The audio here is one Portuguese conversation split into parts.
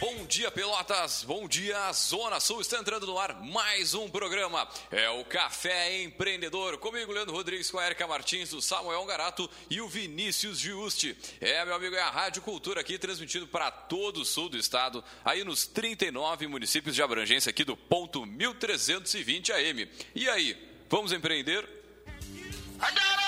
bom dia Pelotas, bom dia Zona Sul, está entrando no ar mais um programa, é o Café Empreendedor, comigo Leandro Rodrigues, com a Erika Martins, o Samuel Garato e o Vinícius Giusti. É, meu amigo, é a Rádio Cultura aqui, transmitido para todo o sul do estado, aí nos 39 municípios de abrangência aqui do ponto 1320 AM. E aí, vamos empreender? É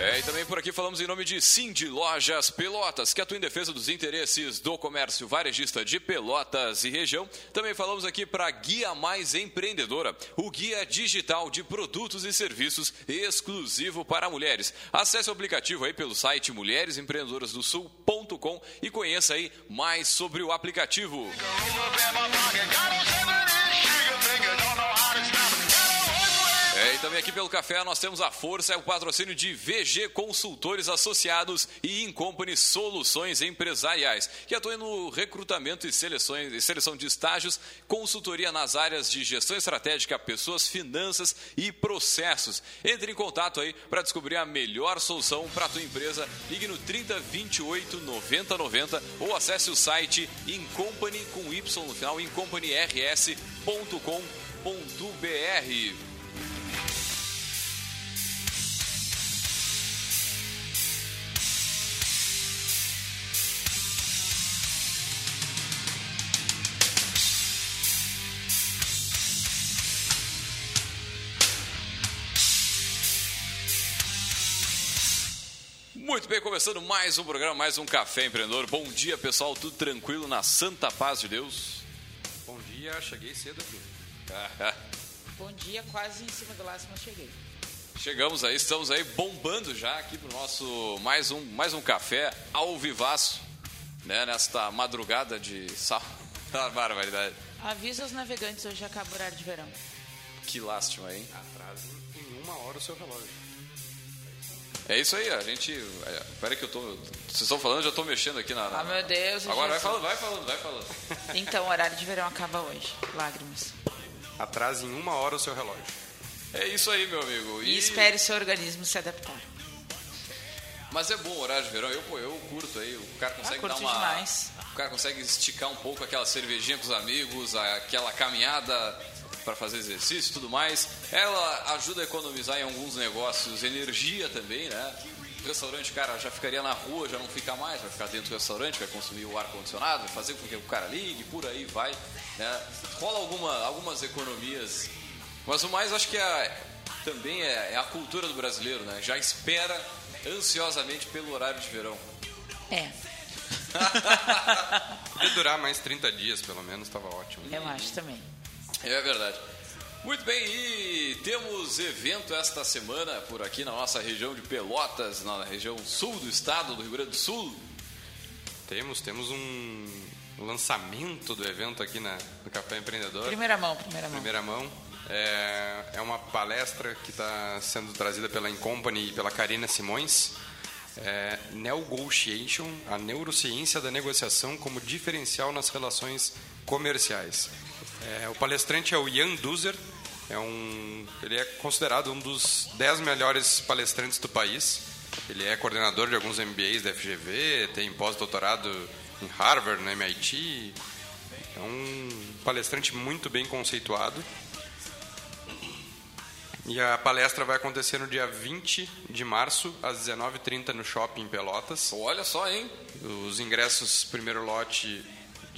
É, e também por aqui falamos em nome de Cindy Lojas Pelotas, que atua em defesa dos interesses do comércio varejista de Pelotas e região. Também falamos aqui para Guia Mais Empreendedora, o guia digital de produtos e serviços exclusivo para mulheres. Acesse o aplicativo aí pelo site mulheresempreendedorasdosul.com e conheça aí mais sobre o aplicativo. É, e também aqui pelo café nós temos a força, é o patrocínio de VG Consultores Associados e Incompany Soluções Empresariais, que atuam no recrutamento e, seleções, e seleção de estágios, consultoria nas áreas de gestão estratégica, pessoas, finanças e processos. Entre em contato aí para descobrir a melhor solução para a tua empresa. Ligue no 30 28 90 90 ou acesse o site Incompany com Y no final, incompanyrs.com.br. Muito bem, começando mais um programa, mais um Café Empreendedor. Bom dia, pessoal, tudo tranquilo na santa paz de Deus? Bom dia, cheguei cedo aqui. Bom dia, quase em cima do laço, mas cheguei. Chegamos aí, estamos aí bombando já aqui pro nosso mais um, mais um café ao vivaço, né, nesta madrugada de sal. Ah, barbaridade. Avisa os navegantes, hoje acaba o horário de verão. Que lástima, hein? Atrase em uma hora o seu relógio. É isso aí, a gente. É, pera que eu tô. Vocês estão falando, eu já tô mexendo aqui na. na- Ah, meu Deus, Agora vai falando, vai falando, vai falando. Então, o horário de verão acaba hoje. Lágrimas. Atrase em uma hora o seu relógio. É isso aí, meu amigo. E espere o seu organismo se adaptar. Mas é bom o horário de verão, eu, pô, eu curto aí. O cara consegue curto dar uma. demais. O cara consegue esticar um pouco aquela cervejinha com os amigos, aquela caminhada para fazer exercício e tudo mais. Ela ajuda a economizar em alguns negócios energia também, né? O restaurante, cara, já ficaria na rua, já não fica mais, vai ficar dentro do restaurante, vai consumir o ar-condicionado, vai fazer com que o cara ligue, por aí vai. Né? Rola alguma, algumas economias. Mas o mais, acho que é, também é, é a cultura do brasileiro, né? Já espera ansiosamente pelo horário de verão. É, Podia durar mais 30 dias, pelo menos, estava ótimo. eu acho também. É verdade. Muito bem, e temos evento esta semana por aqui na nossa região de Pelotas, na região sul do estado do Rio Grande do Sul. Temos, temos um lançamento do evento aqui na, no Café Empreendedor. Primeira mão, primeira mão. Primeira mão. É, é uma palestra que está sendo trazida pela Incompany e pela Karina Simões. É, Negotiation, a neurociência da negociação como diferencial nas relações comerciais. É, o palestrante é o Ian Duzer, é um, ele é considerado um dos 10 melhores palestrantes do país. Ele é coordenador de alguns MBAs da FGV, tem pós-doutorado em Harvard, no MIT. É um palestrante muito bem conceituado. E a palestra vai acontecer no dia 20 de março, às 19h30, no Shopping Pelotas. Olha só, hein? Os ingressos, primeiro lote,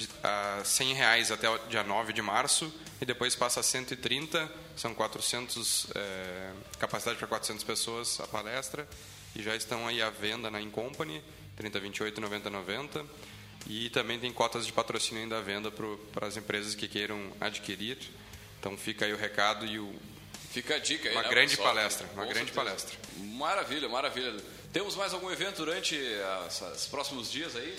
de, a 100 reais até o dia 9 de março. E depois passa a 130, são 400, é, capacidade para 400 pessoas a palestra. E já estão aí à venda na Incompany, 3028 90 90. E também tem cotas de patrocínio ainda à venda para as empresas que queiram adquirir. Então fica aí o recado e o, Fica a dica aí, Uma né, grande pessoal? palestra, uma Com grande certeza. palestra. Maravilha, maravilha. Temos mais algum evento durante os próximos dias aí?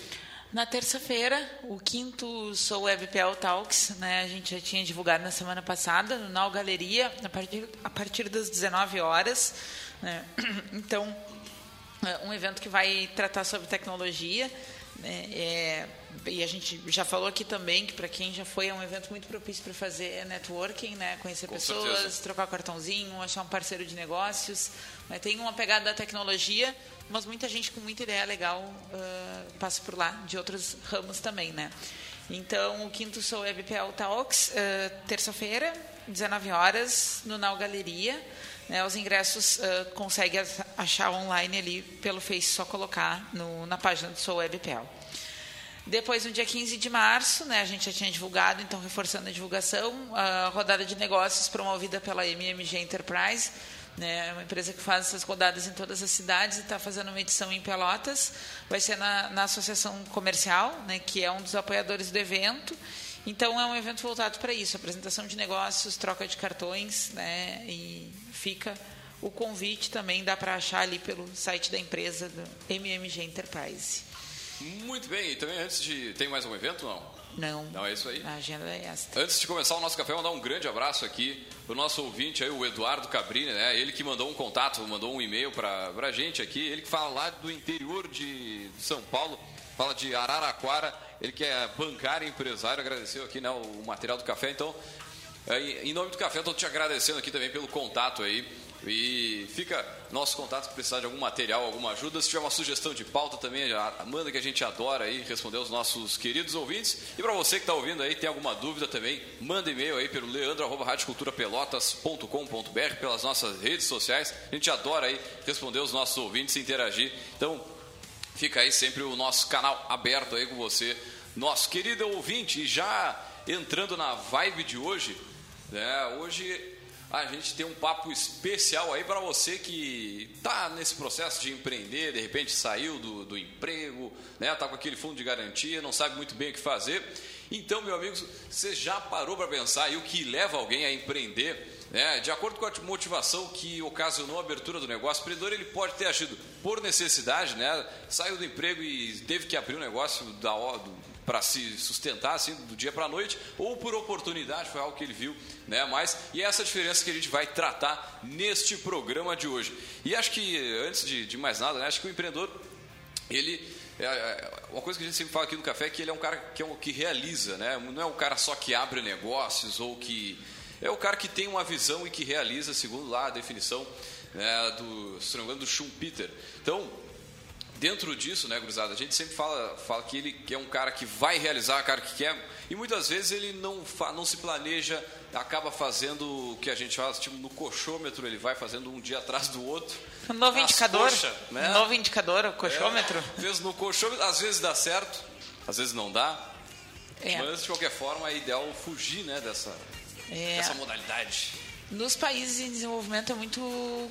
Na terça-feira, o quinto Sou WebPL Talks, né? A gente já tinha divulgado na semana passada, no Nau Galeria, a partir, a partir das 19 horas. Né? Então, é um evento que vai tratar sobre tecnologia. Né? É, e a gente já falou aqui também que para quem já foi é um evento muito propício para fazer networking, né? conhecer Com pessoas, certeza. trocar cartãozinho, achar um parceiro de negócios. né? Tem uma pegada da tecnologia, mas muita gente com muita ideia legal ah, passa por lá, de outros ramos também, né? Então, o quinto Sou WebPL Talks, ah, terça-feira, 19 horas, no Nau Galeria. Né? Os ingressos ah, consegue ach- achar online ali pelo Face, só colocar no, na página do Sou WebPL. Depois, no dia 15 de março, né, a gente já tinha divulgado, então reforçando a divulgação, a rodada de negócios promovida pela MMG Enterprise, né, uma empresa que faz essas rodadas em todas as cidades e está fazendo uma edição em Pelotas. Vai ser na, na Associação Comercial, né, que é um dos apoiadores do evento. Então, é um evento voltado para isso, apresentação de negócios, troca de cartões, né, e fica o convite também, dá para achar ali pelo site da empresa, do MMG Enterprise. Muito bem, e também antes de. Tem mais algum evento? Não. Não. Não, é isso aí. A agenda é essa. Antes de começar o nosso café, mandar um grande abraço aqui pro nosso ouvinte aí, o Eduardo Cabrini, né? Ele que mandou um contato, mandou um e-mail pra, pra gente aqui. Ele que fala lá do interior de São Paulo, fala de Araraquara. Ele que é bancário, empresário, agradeceu aqui né, o material do café. Então, é, em nome do café, estou te agradecendo aqui também pelo contato aí. E fica nosso contato se precisar de algum material, alguma ajuda. Se tiver uma sugestão de pauta também, manda que a gente adora aí responder os nossos queridos ouvintes. E para você que está ouvindo aí, tem alguma dúvida também, manda e-mail aí pelo leandro.radioculturapelotas.com.br, pelas nossas redes sociais. A gente adora aí responder os nossos ouvintes e interagir. Então, fica aí sempre o nosso canal aberto aí com você, nosso querido ouvinte. E já entrando na vibe de hoje, né? Hoje a gente tem um papo especial aí para você que tá nesse processo de empreender, de repente saiu do, do emprego, né? Tá com aquele fundo de garantia, não sabe muito bem o que fazer. Então, meu amigo, você já parou para pensar aí o que leva alguém a empreender? Né? de acordo com a motivação que ocasionou a abertura do negócio, o empreendedor ele pode ter agido por necessidade, né? saiu do emprego e teve que abrir um negócio da para se sustentar assim do dia para a noite, ou por oportunidade, foi algo que ele viu, né? Mas e é essa diferença que a gente vai tratar neste programa de hoje. E acho que antes de, de mais nada, né? acho que o empreendedor ele é, é, uma coisa que a gente sempre fala aqui no café é que ele é um cara que, é um, que realiza, né? Não é um cara só que abre negócios ou que é o cara que tem uma visão e que realiza, segundo lá a definição né, do, se não me engano, do Schumpeter. Então, dentro disso, né, gurizada, a gente sempre fala, fala que ele que é um cara que vai realizar, cara que quer, e muitas vezes ele não, fa, não se planeja, acaba fazendo o que a gente fala, tipo, no coxômetro, ele vai fazendo um dia atrás do outro. Um novo indicador. coxa, né? Um novo indicador, o coxômetro. É, vezes no coxômetro, às vezes dá certo, às vezes não dá. É. Mas de qualquer forma é ideal fugir né, dessa, É. dessa modalidade. Nos países em desenvolvimento é muito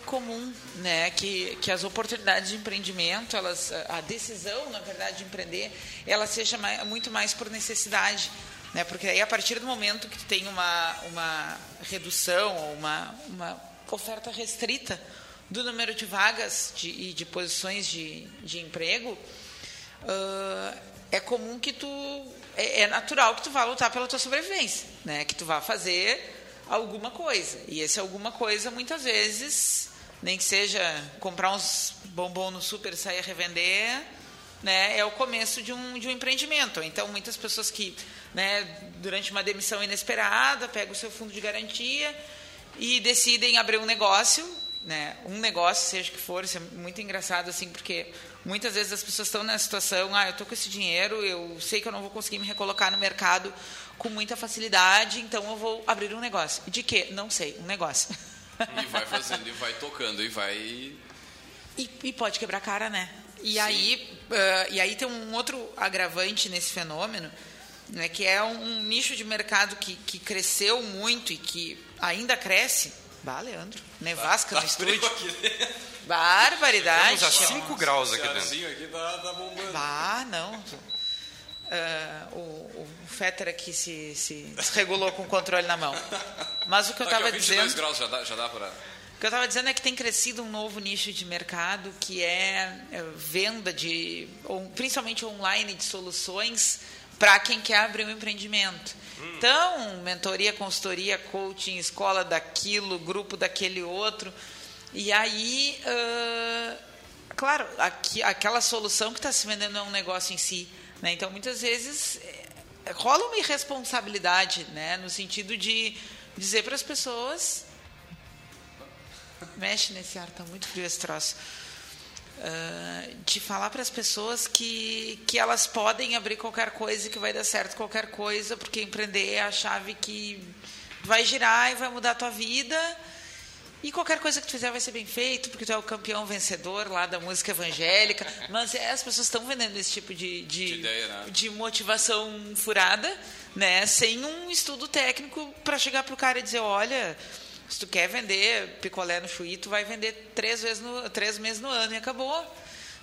comum, né, que, que as oportunidades de empreendimento, elas, a decisão, na verdade, de empreender, ela seja mais, muito mais por necessidade, né, porque aí a partir do momento que tu tem uma, uma redução ou uma, uma oferta restrita do número de vagas de, e de posições de, de emprego, ah, é comum que tu é, é natural que tu vá lutar pela tua sobrevivência, né? Que tu vá fazer alguma coisa. E esse alguma coisa muitas vezes nem que seja comprar uns bombom no super e sair a revender, né? É o começo de um de um empreendimento. Então muitas pessoas que, né, durante uma demissão inesperada, pegam o seu fundo de garantia e decidem abrir um negócio, né? Um negócio, seja que for, isso é muito engraçado assim, porque muitas vezes as pessoas estão nessa situação, ah, eu tô com esse dinheiro, eu sei que eu não vou conseguir me recolocar no mercado com muita facilidade, então eu vou abrir um negócio. De quê? Não sei, um negócio. E vai fazendo, e vai tocando, e vai. E, e pode quebrar a cara, né? E aí, ah, e aí tem um outro agravante nesse fenômeno, né, que é um, um nicho de mercado que, que cresceu muito e que ainda cresce. Bah, Leandro, nevasca no Tá estúdio. frio aqui dentro. Barbaridade. Estamos a 5 graus aqui dentro. aqui tá, tá bombando. Ah, não. Ah, o, o Fetter aqui se, se desregulou com o controle na mão. Mas o que eu Tá estava 22 dizendo. graus já dá, já dá para... O que eu estava dizendo é que tem crescido um novo nicho de mercado que é, é, venda de, ou, principalmente online, de soluções para quem quer abrir um empreendimento. Então, mentoria, consultoria, coaching, escola daquilo, grupo daquele outro. E aí, ah, claro, aqui, aquela solução que está se vendendo é um negócio em si. Né? Então, muitas vezes, é, rola uma irresponsabilidade, né? no sentido de dizer para as pessoas mexe nesse ar, tá muito frio esse troço. Uh, de falar para as pessoas que, que elas podem abrir qualquer coisa e que vai dar certo qualquer coisa, porque empreender é a chave que vai girar e vai mudar a tua vida. E qualquer coisa que tu fizer vai ser bem feito, porque tu é o campeão vencedor lá da música evangélica. Mas é, as pessoas estão vendendo esse tipo de, de, De ideia, né? de motivação furada, né? Sem um estudo técnico para chegar pro cara e dizer, olha, se tu quer vender picolé no chuí, tu vai vender três, vezes no, três meses no ano e acabou.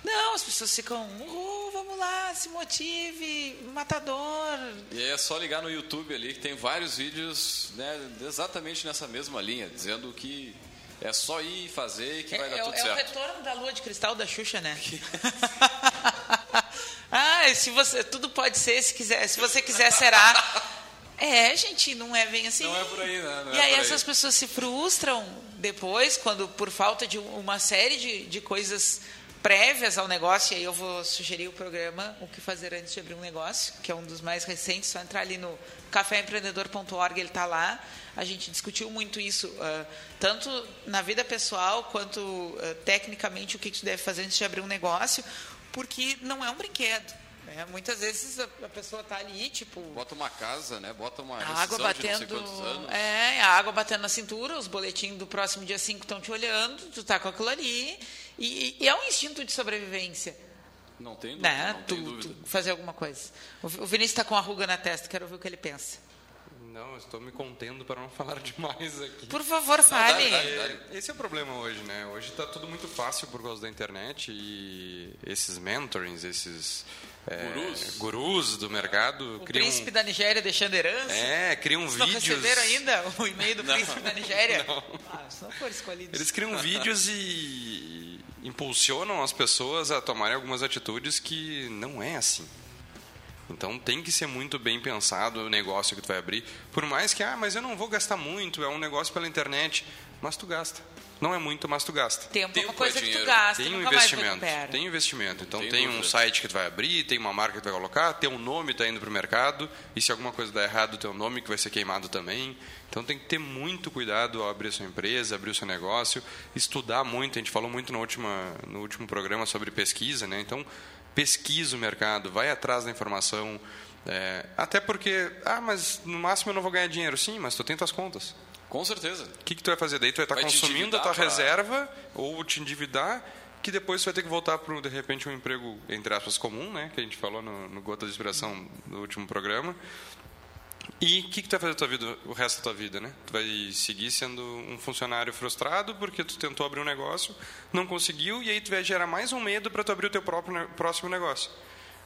Não, as pessoas ficam, uhul, vamos lá, se motive, matador. E é só ligar no YouTube ali que tem vários vídeos né, exatamente nessa mesma linha, dizendo que é só ir e fazer que É, vai dar é o- tudo é o certo. retorno da lua de cristal da Xuxa, né? ah, se você, tudo pode ser, se quiser, se você quiser, será. É, gente, não é bem assim. Não é por aí, né? Não e é aí por aí. essas pessoas se frustram depois, quando por falta de uma série de, de coisas prévias ao negócio, e aí eu vou sugerir o programa O que Fazer Antes de Abrir um Negócio, que é um dos mais recentes, só entrar ali no caféempreendedor.org, ele está lá. A gente discutiu muito isso, ah, tanto na vida pessoal, quanto ah, tecnicamente o que que tu deve fazer antes de abrir um negócio, porque não é um brinquedo. Né? Muitas vezes a, a pessoa está ali, tipo, Bota uma casa, né? Bota uma a água rescisão de não sei batendo. É, a água batendo na cintura, os boletins do próximo dia 5 estão te olhando, tu tá com aquilo ali. E, e é um instinto de sobrevivência, Não tem dúvida, né? não Tu, tem dúvida. tu fazer alguma coisa. O Vi- o Vinícius está com a ruga na testa, quero ouvir o que ele pensa. Não, eu estou me contendo para não falar demais aqui. Por favor, fale. dá, dá, dá. Esse é o problema hoje, né? Hoje está tudo muito fácil por causa da internet e esses mentorings, esses é, Gurus. gurus do mercado O criam, príncipe da Nigéria deixando herança. é, criam Vocês não vídeos. receberam ainda o e-mail do príncipe da Nigéria? Ah, não for escolhido. Eles criam vídeos e impulsionam as pessoas a tomarem algumas atitudes que não é assim. Então tem que ser muito bem pensado o negócio que tu vai abrir. Por mais que, ah, mas eu não vou gastar muito, é um negócio pela internet. Mas tu gasta. Não é muito, mas tu gasta. Tempo, é Tempo uma é coisa que tu gasta, Tem um investimento. Tem investimento. Então Tem tem, um site que tu vai abrir, tem uma marca que tu vai colocar, tem um nome que tá indo pro mercado, e se alguma coisa der errado, tem um nome que vai ser queimado também. Então tem que ter muito cuidado ao abrir a sua empresa, abrir o seu negócio, estudar muito. A gente falou muito no, última, no último programa sobre pesquisa, né? Então pesquisa o mercado, vai atrás da informação. é, até porque, ah, mas no máximo eu não vou ganhar dinheiro. Sim, mas tu tem tuas contas. Com certeza. O que, que tu vai fazer daí? Tu vai estar Vai te consumindo a tua pra- reserva ou te endividar, que depois tu vai ter que voltar para, de repente, um emprego, entre aspas, comum, né? Que a gente falou no, no Gota de Inspiração do último programa. E o que, que tu vai fazer tua vida, o resto da tua vida, né? Tu vai seguir sendo um funcionário frustrado porque tu tentou abrir um negócio, não conseguiu, e aí tu vai gerar mais um medo para tu abrir o teu próprio próximo negócio.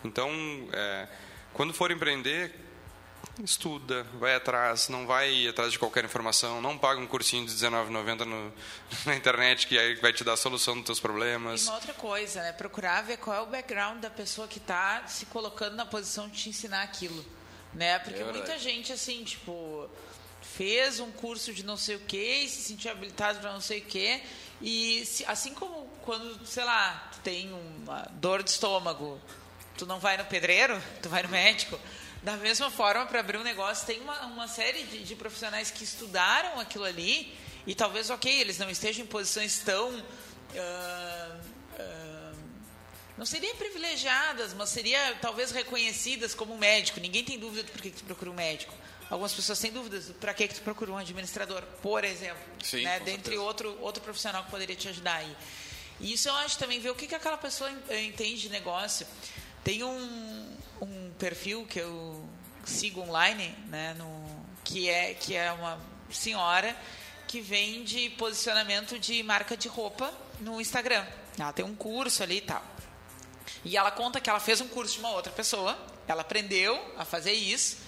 Então, é, quando for empreender, estuda, vai atrás, não vai atrás de qualquer informação, não paga um cursinho de R$19,90 no- na internet que aí vai te dar a solução dos teus E problemas. uma outra coisa, né? Procurar ver qual é o background da pessoa que está se colocando na posição de te ensinar aquilo, né? Porque É muita gente, assim, tipo, fez um curso de não sei o quê e se sentiu habilitado para não sei o quê. E se- assim como quando, sei lá, tu tem uma dor de estômago, tu não vai no pedreiro, tu vai no médico. Da mesma forma, para abrir um negócio, tem uma, uma série de, de profissionais que estudaram aquilo ali e talvez, ok, eles não estejam em posições tão. ah, ah, não seriam privilegiadas, mas seria talvez reconhecidas como médico. Ninguém tem dúvida do porquê que tu procura um médico. Algumas pessoas têm dúvidas do para que que tu procura um administrador, por exemplo. Sim, né? Dentre certeza. outro, outro profissional que poderia te ajudar aí. E isso eu acho também, ver o que, que aquela pessoa en- entende de negócio. Tem um perfil que eu sigo online, né, no, que, é, que é uma senhora que vende posicionamento de marca de roupa no Instagram. Ela tem um curso ali e tal. E ela conta que ela fez um curso de uma outra pessoa, ela aprendeu a fazer isso,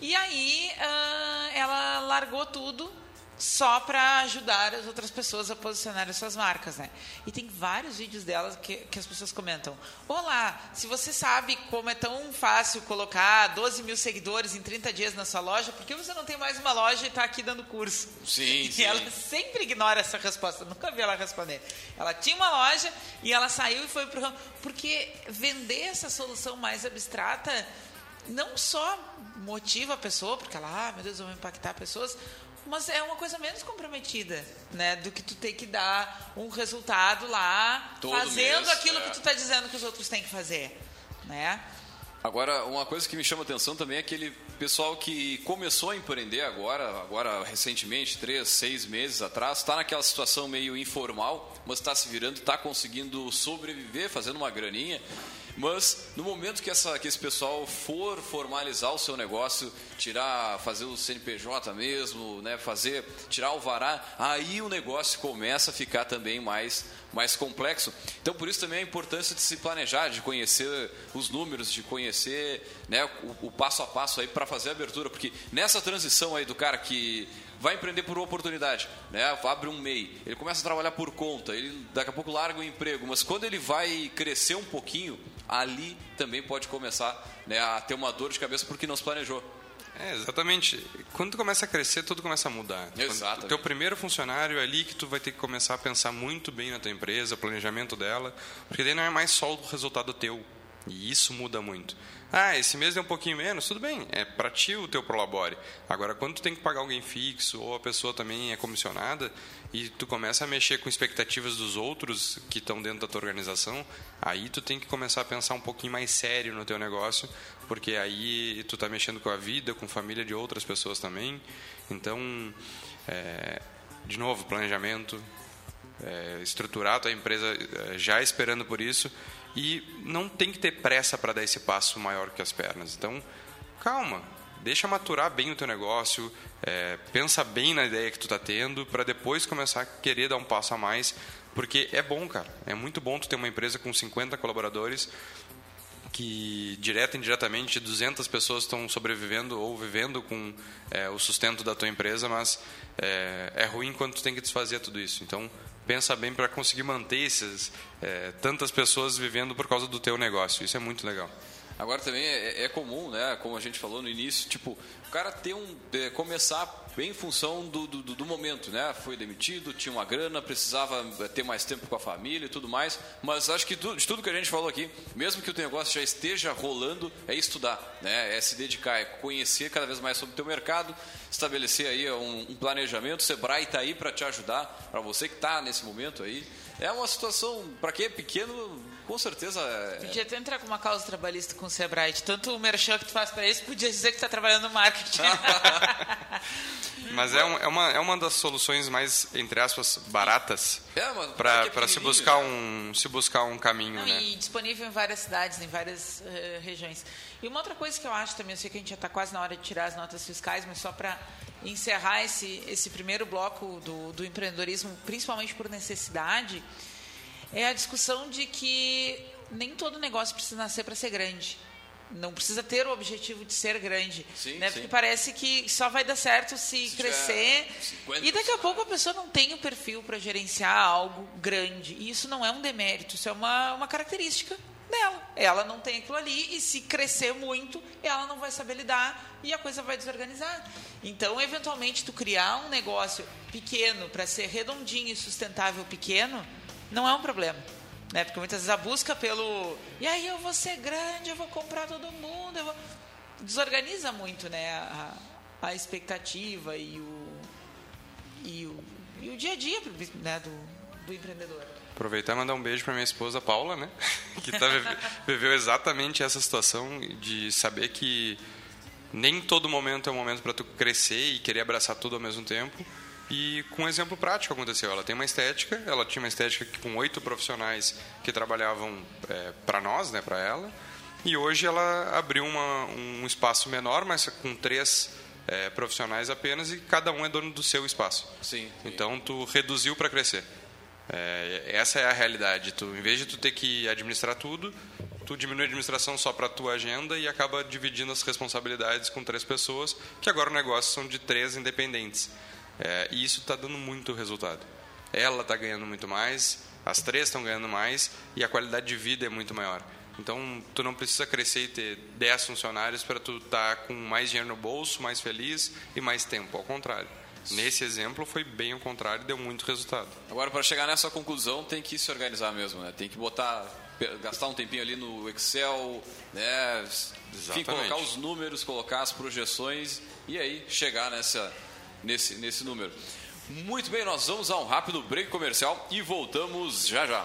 e aí ah, ela largou tudo só para ajudar as outras pessoas a posicionar as suas marcas, né? E tem vários vídeos delas que, que as pessoas comentam. Olá, se você sabe como é tão fácil colocar 12 mil seguidores em 30 dias na sua loja, por que você não tem mais uma loja e está aqui dando curso? Sim, e sim. ela sempre ignora essa resposta. Nunca vi ela responder. Ela tinha uma loja e ela saiu e foi pro porque vender essa solução mais abstrata não só motiva a pessoa, porque ela, ah, meu Deus, eu vou impactar pessoas, mas é uma coisa menos comprometida, né? Do que tu ter que dar um resultado lá, Todo fazendo mês, aquilo é. que tu está dizendo que os outros têm que fazer, né? Agora, uma coisa que me chama atenção também é aquele pessoal que começou a empreender agora, agora recentemente, três, seis meses atrás, está naquela situação meio informal, mas está se virando, está conseguindo sobreviver, fazendo uma graninha. Mas no momento que, essa, que esse pessoal for formalizar o seu negócio, tirar, fazer o CNPJ mesmo, né, fazer, tirar o vará, aí o negócio começa a ficar também mais, mais complexo. Então por isso também a importância de se planejar, de conhecer os números, de conhecer né, o, o passo a passo aí para fazer a abertura, porque nessa transição aí do cara que vai empreender por oportunidade, né? Abre um MEI, ele começa a trabalhar por conta, ele daqui a pouco larga o emprego, mas quando ele vai crescer um pouquinho, ali também pode começar né, a ter uma dor de cabeça porque não se planejou. É, exatamente. Quando tu começa a crescer, tudo começa a mudar. Quando Exatamente. O teu primeiro funcionário é ali que tu vai ter que começar a pensar muito bem na tua empresa, planejamento dela, porque daí não é mais só o resultado teu. E isso muda muito. Ah, esse mês deu um pouquinho menos, tudo bem, é para ti o teu prolabore. Agora, quando tu tem que pagar alguém fixo ou a pessoa também é comissionada e tu começa a mexer com expectativas dos outros que estão dentro da tua organização, aí tu tem que começar a pensar um pouquinho mais sério no teu negócio, porque aí tu tá mexendo com a vida, com a família de outras pessoas também. Então, é, de novo, planejamento, é, estruturar a tua empresa é, já esperando por isso e não tem que ter pressa para dar esse passo maior que as pernas. Então, calma, deixa maturar bem o teu negócio, é, pensa bem na ideia que tu tá tendo para depois começar a querer dar um passo a mais, porque é bom, cara. É muito bom tu ter uma empresa com 50 colaboradores que direta e indiretamente 200 pessoas estão sobrevivendo ou vivendo com é, o sustento da tua empresa, mas é, é ruim quando tu tem que desfazer tudo isso. Então pensa bem para conseguir manter esses é, tantas pessoas vivendo por causa do teu negócio. Isso é muito legal. Agora também é, é comum, né? Como a gente falou no início, tipo, o cara ter um. é, começar em função do, do, do momento, né? Foi demitido, tinha uma grana, precisava é, ter mais tempo com a família e tudo mais. Mas acho que tu, de tudo que a gente falou aqui, mesmo que o negócio já esteja rolando, é estudar, né? É se dedicar, é conhecer cada vez mais sobre o teu mercado, estabelecer aí um, um planejamento. O Sebrae está aí para te ajudar, para você que está nesse momento aí. É uma situação, para quem é pequeno, com certeza. É... Podia até entrar com uma causa trabalhista com o Sebrae. Tanto o merchan que tu faz para eles, podia dizer que está trabalhando no marketing. Mas é, um, é, uma, é uma das soluções mais, entre aspas, baratas É, para é se buscar né? um se buscar um caminho, Não, né? E disponível em várias cidades, em várias eh, regiões. E uma outra coisa que eu acho também, eu sei que a gente já está quase na hora de tirar as notas fiscais, mas só para encerrar esse, esse primeiro bloco do, do empreendedorismo, principalmente por necessidade, é a discussão de que nem todo negócio precisa nascer para ser grande. Não precisa ter o objetivo de ser grande. Sim, né? sim. Porque parece que só vai dar certo se, Se crescer. tiver 50 E daqui a pouco a pessoa não tem o perfil para gerenciar algo grande. E isso não é um demérito, isso é uma, uma característica dela. Ela não tem aquilo ali e se crescer muito, ela não vai saber lidar e a coisa vai desorganizar. Então, eventualmente, tu criar um negócio pequeno para ser redondinho e sustentável pequeno, não é um problema. Né? Porque muitas vezes a busca pelo. E aí eu vou ser grande, eu vou comprar todo mundo, eu vou. Desorganiza muito né? a, a expectativa e o, e o, e o dia a dia né? do, do empreendedor. Aproveitar e mandar um beijo para minha esposa Paula, né? Que tá, viveu exatamente essa situação de saber que nem todo momento é um momento para tu crescer e querer abraçar tudo ao mesmo tempo. E com um exemplo prático aconteceu. Ela tem uma estética, ela tinha uma estética com oito profissionais que trabalhavam é, para nós, né, para ela. E hoje ela abriu uma, um espaço menor, mas com três é, profissionais apenas, e cada um é dono do seu espaço. Sim, sim. Então tu reduziu para crescer. É, essa é a realidade. Tu, em vez de tu ter que administrar tudo, tu diminui a administração só para a tua agenda e acaba dividindo as responsabilidades com três pessoas, que agora o negócio são de três independentes. É, e isso está dando muito resultado. Ela está ganhando muito mais, as três estão ganhando mais e a qualidade de vida é muito maior. Então, tu não precisa crescer e ter 10 funcionários para tu estar tá com mais dinheiro no bolso, mais feliz e mais tempo. Ao contrário. Nesse exemplo foi bem o contrário, deu muito resultado. Agora, para chegar nessa conclusão, tem que se organizar mesmo, né? Tem que botar, gastar um tempinho ali no Excel, né? Enfim, colocar os números, colocar as projeções e aí chegar nessa, nesse, nesse número. Muito bem, nós vamos a um rápido break comercial e voltamos já já.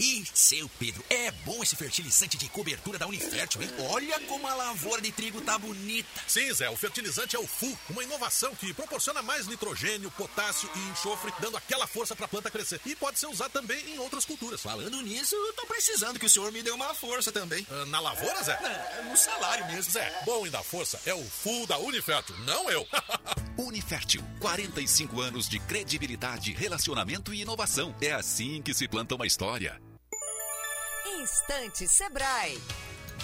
E, seu Pedro, é bom esse fertilizante de cobertura da Unifértil, hein? Olha como a lavoura de trigo tá bonita. Sim, Zé, o fertilizante é o FU, uma inovação que proporciona mais nitrogênio, potássio e enxofre, dando aquela força pra planta crescer. E pode ser usado também em outras culturas. Falando nisso, eu tô precisando que o senhor me dê uma força também. Uh, na lavoura, Zé? É, no salário mesmo. Zé, bom e da força é o FU da Unifértil, não eu. Unifértil, 45 anos de credibilidade, relacionamento e inovação. É assim que se planta uma história. Instante Sebrae.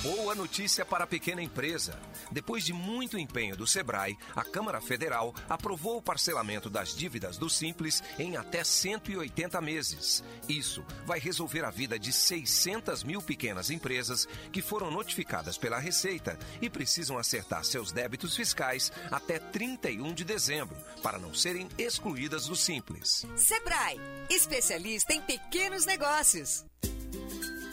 Boa notícia para a pequena empresa. Depois de muito empenho do Sebrae, a Câmara Federal aprovou o parcelamento das dívidas do Simples em até 180 meses. Isso vai resolver a vida de 600 mil pequenas empresas que foram notificadas pela Receita e precisam acertar seus débitos fiscais até 31 de dezembro, para não serem excluídas do Simples. Sebrae, especialista em pequenos negócios.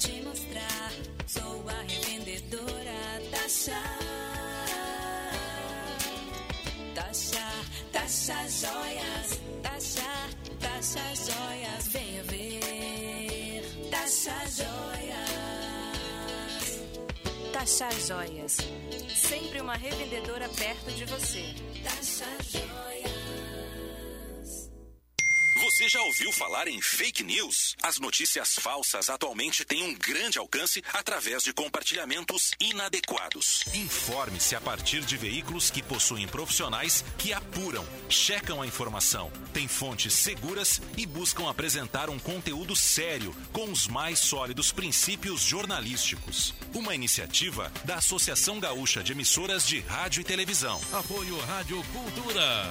te mostrar. Sou a revendedora Tasha. Tasha, Tasha Joias. Tasha, Tasha Joias. Venha ver. Tasha Joias. Tasha Joias. Sempre uma revendedora perto de você. Tasha Joias. Você já ouviu falar em fake news? As notícias falsas atualmente têm um grande alcance através de compartilhamentos inadequados. Informe-se a partir de veículos que possuem profissionais que apuram, checam a informação, têm fontes seguras e buscam apresentar um conteúdo sério com os mais sólidos princípios jornalísticos. Uma iniciativa da Associação Gaúcha de Emissoras de Rádio e Televisão. Apoio Rádio Cultura.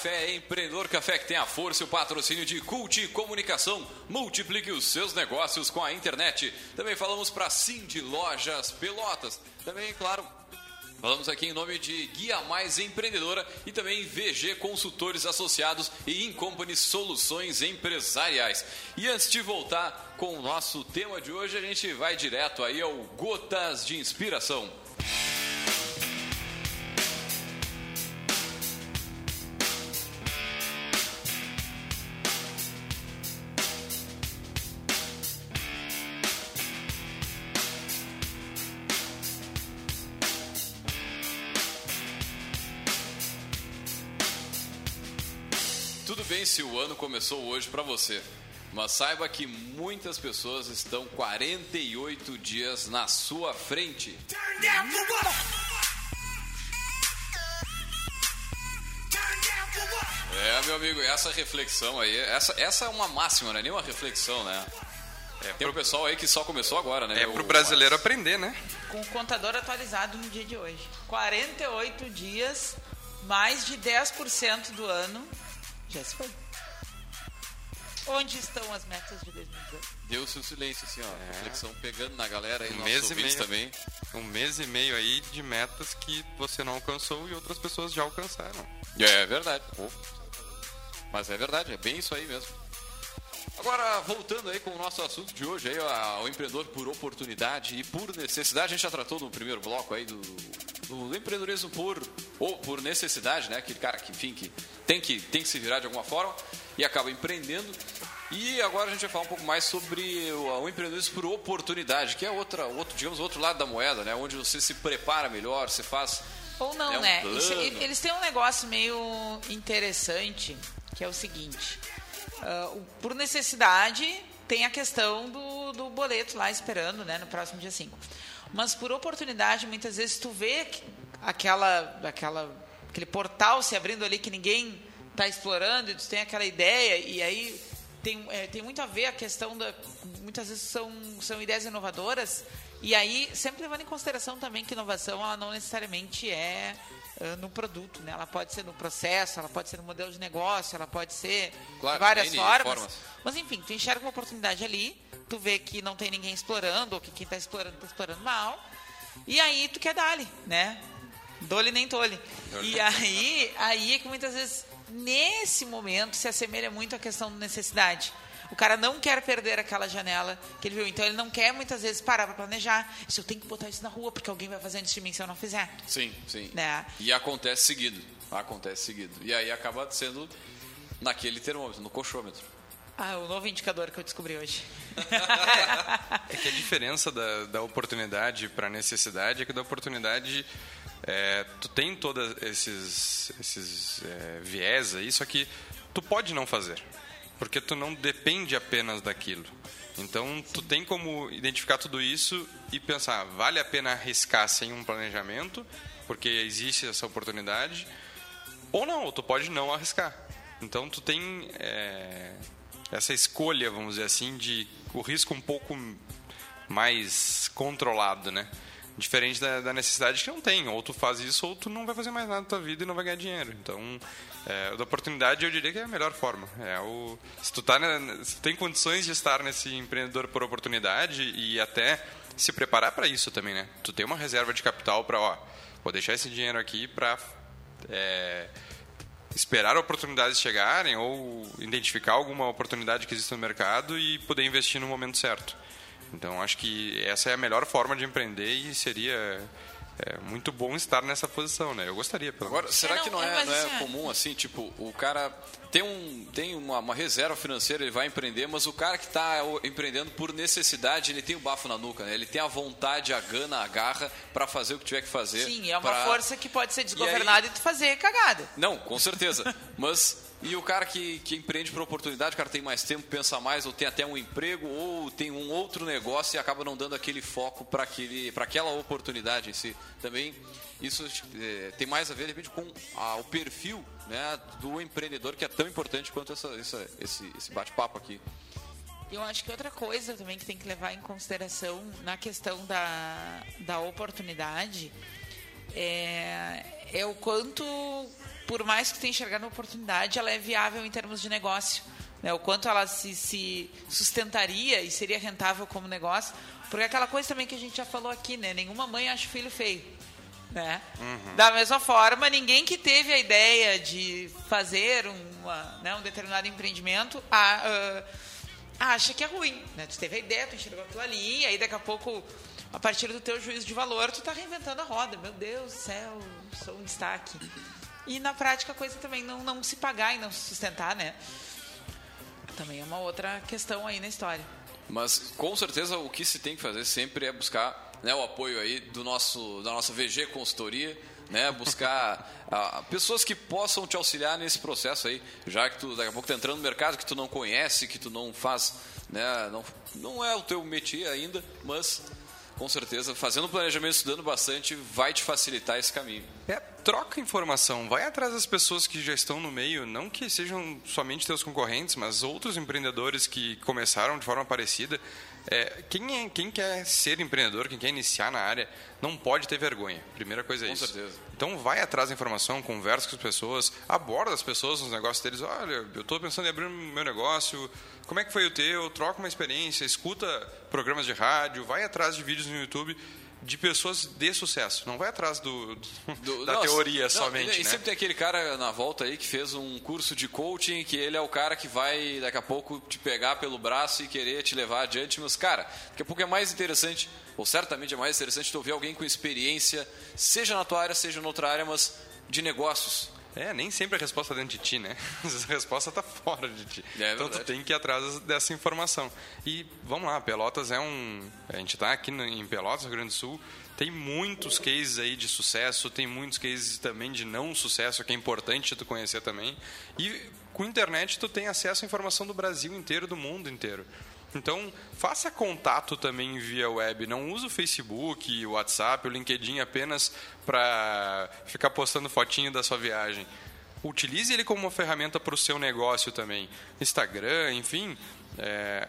Café Empreendedor Café, que tem a força e o patrocínio de Cult Comunicação. Multiplique os seus negócios com a internet. Também falamos para Cindy Lojas Pelotas. Também, claro, Falamos aqui em nome de Guia Mais Empreendedora e também VG Consultores Associados e Incompany Soluções Empresariais. E antes de voltar com o nosso tema de hoje, a gente vai direto aí ao Gotas de Inspiração. Se o ano começou hoje para você, mas saiba que muitas pessoas estão 48 dias na sua frente. É, meu amigo, essa reflexão aí, essa, essa é uma máxima, não é nem uma reflexão, né? Tem o pessoal aí que só começou agora, né? É pro brasileiro aprender, né? Com o contador atualizado no dia de hoje. 48 dias, mais de 10% do ano já se foi. Onde estão as metas de 2018? Deu-se o silêncio, assim, ó. Reflexão pegando na galera aí, Um mês e meio também. Um mês e meio aí de metas que você não alcançou e outras pessoas já alcançaram. É verdade. Mas é verdade, é bem isso aí mesmo. Agora, voltando aí com o nosso assunto de hoje, aí, ó, o empreendedor por oportunidade e por necessidade, a gente já tratou no primeiro bloco aí do, do empreendedorismo por, ou por necessidade, né? Aquele cara que, enfim, que tem que, tem que se virar de alguma forma e acaba empreendendo. E agora a gente vai falar um pouco mais sobre o, o empreendedorismo por oportunidade, que é outra, outro, digamos, outro lado da moeda, né? Onde você se prepara melhor, você faz... Ou não, é um né? plano. Eles têm um negócio meio interessante, que é o seguinte. o- por necessidade, tem a questão do, do boleto lá esperando, né? No próximo dia 5. Mas por oportunidade, muitas vezes tu vê que- aquela, aquela, aquele portal se abrindo ali que ninguém está explorando, tu tem aquela ideia, e aí tem, é, tem muito a ver a questão da. Muitas vezes são, são ideias inovadoras, e aí, sempre levando em consideração também que inovação ela não necessariamente é ah, no produto, né? Ela pode ser no processo, ela pode ser no modelo de negócio, ela pode ser Claro, de várias formas. formas. Mas enfim, tu enxerga uma oportunidade ali, tu vê que não tem ninguém explorando, ou que quem está explorando está explorando mal, e aí tu quer dar-lhe, né? Dole nem tole. E aí, aí é que muitas vezes, nesse momento, se assemelha muito à questão da necessidade. O cara não quer perder aquela janela que ele viu. Então ele não quer muitas vezes parar para planejar. Se eu tenho que botar isso na rua, porque alguém vai fazer antes de mim se eu não fizer. Sim, sim. Né? E acontece seguido. Acontece seguido. E aí acaba sendo naquele termômetro, no coxômetro. Ah, o novo indicador que eu descobri hoje. É que a diferença da, da oportunidade para a necessidade é que da oportunidade é, tu tem todos esses, esses é, viés aí, só que tu pode não fazer, porque tu não depende apenas daquilo. Então tu tem como identificar tudo isso e pensar, vale a pena arriscar sem um planejamento, porque existe essa oportunidade, ou não, tu pode não arriscar. Então tu tem é, essa escolha, vamos dizer assim, de o risco um pouco mais controlado, né? Diferente da, da necessidade que não tem. Ou tu faz isso, ou tu não vai fazer mais nada da tua vida e não vai ganhar dinheiro. Então, é, da oportunidade eu diria que é a melhor forma. É o, se, tu tá, na- se tu tem condições de estar nesse empreendedor por oportunidade e até se preparar para isso também, né? Tu tem uma reserva de capital para, ó, vou deixar esse dinheiro aqui para é, esperar oportunidades chegarem ou identificar alguma oportunidade que existe no mercado e poder investir no momento certo. Então acho que essa é a melhor forma de empreender e seria é, muito bom estar nessa posição, né? Eu gostaria, pelo Agora, menos. será que não é, não é assim, comum assim, tipo, o cara tem, um, tem uma, uma reserva financeira, ele vai empreender, mas o cara que está empreendendo por necessidade, ele tem o bafo na nuca, né? Ele tem a vontade, a gana, a garra para fazer o que tiver que fazer. Sim, é uma pra- força que pode ser desgovernada e, tu fazer cagada. Não, com certeza. Mas e o cara que, que empreende por oportunidade, o cara tem mais tempo, pensa mais, ou tem até um emprego, ou tem um outro negócio e acaba não dando aquele foco para aquela oportunidade em si. Também isso eh, tem mais a ver, de repente, com ah, o perfil né, do empreendedor, que é tão importante quanto essa, essa- esse, esse bate-papo aqui. Eu acho que outra coisa também que tem que levar em consideração na questão da, da oportunidade é, é o quanto, por mais que tenha enxergado uma oportunidade, ela é viável em termos de negócio. Né? O quanto ela se, se sustentaria e seria rentável como negócio. Porque aquela coisa também que a gente já falou aqui, né? Nenhuma mãe acha o filho feio. Né? Uhum. Da mesma forma, ninguém que teve a ideia de fazer uma, né, um determinado empreendimento a, ah, acha que é ruim. Né? Tu teve a ideia, tu enxergou aquilo ali, e aí daqui a pouco, a partir do teu juízo de valor, tu está reinventando a roda. Meu Deus do céu, sou um destaque. E na prática a coisa também não, não se pagar e não se sustentar, né? Também é uma outra questão aí na história. Mas com certeza o que se tem que fazer sempre é buscar né, o apoio aí do nosso, da nossa VG Consultoria, né, buscar pessoas que possam te auxiliar nesse processo aí, já que tu daqui a pouco tá entrando no mercado que tu não conhece, que tu não faz, né, não, não é o teu métier ainda, mas com certeza fazendo planejamento, estudando bastante, vai te facilitar esse caminho. É, troca informação, vai atrás das pessoas que já estão no meio, não que sejam somente teus concorrentes, mas outros empreendedores que começaram de forma parecida. É, quem, é, quem quer ser empreendedor, quem quer iniciar na área, não pode ter vergonha. Primeira coisa é Com isso. certeza. Então vai atrás da informação, conversa com as pessoas, aborda as pessoas nos negócios deles. Olha, eu estou pensando em abrir meu negócio, como é que foi o teu? Troca uma experiência, escuta programas de rádio, vai atrás de vídeos no YouTube de pessoas de sucesso. Não vai atrás do, do- da Nossa, teoria não, somente, E né? sempre tem aquele cara na volta aí que fez um curso de coaching, que ele é o cara que vai daqui a pouco te pegar pelo braço e querer te levar adiante. Mas, cara, daqui a pouco é mais interessante, ou certamente é mais interessante tu ouvir alguém com experiência, seja na tua área, seja em outra área, mas de negócios. É, nem sempre a resposta dentro de ti, né? A resposta está fora de ti. É então tu verdade. tem que ir atrás dessa informação. E vamos lá, Pelotas é um. A gente está aqui em Pelotas, Rio Grande do Sul. Tem muitos cases aí de sucesso, tem muitos cases também de não sucesso, que é importante tu conhecer também. E com a internet tu tem acesso à informação do Brasil inteiro, do mundo inteiro. Então, faça contato também via web. Não use o Facebook, o WhatsApp, o LinkedIn apenas para ficar postando fotinho da sua viagem. Utilize ele como uma ferramenta para o seu negócio também. Instagram, enfim. é,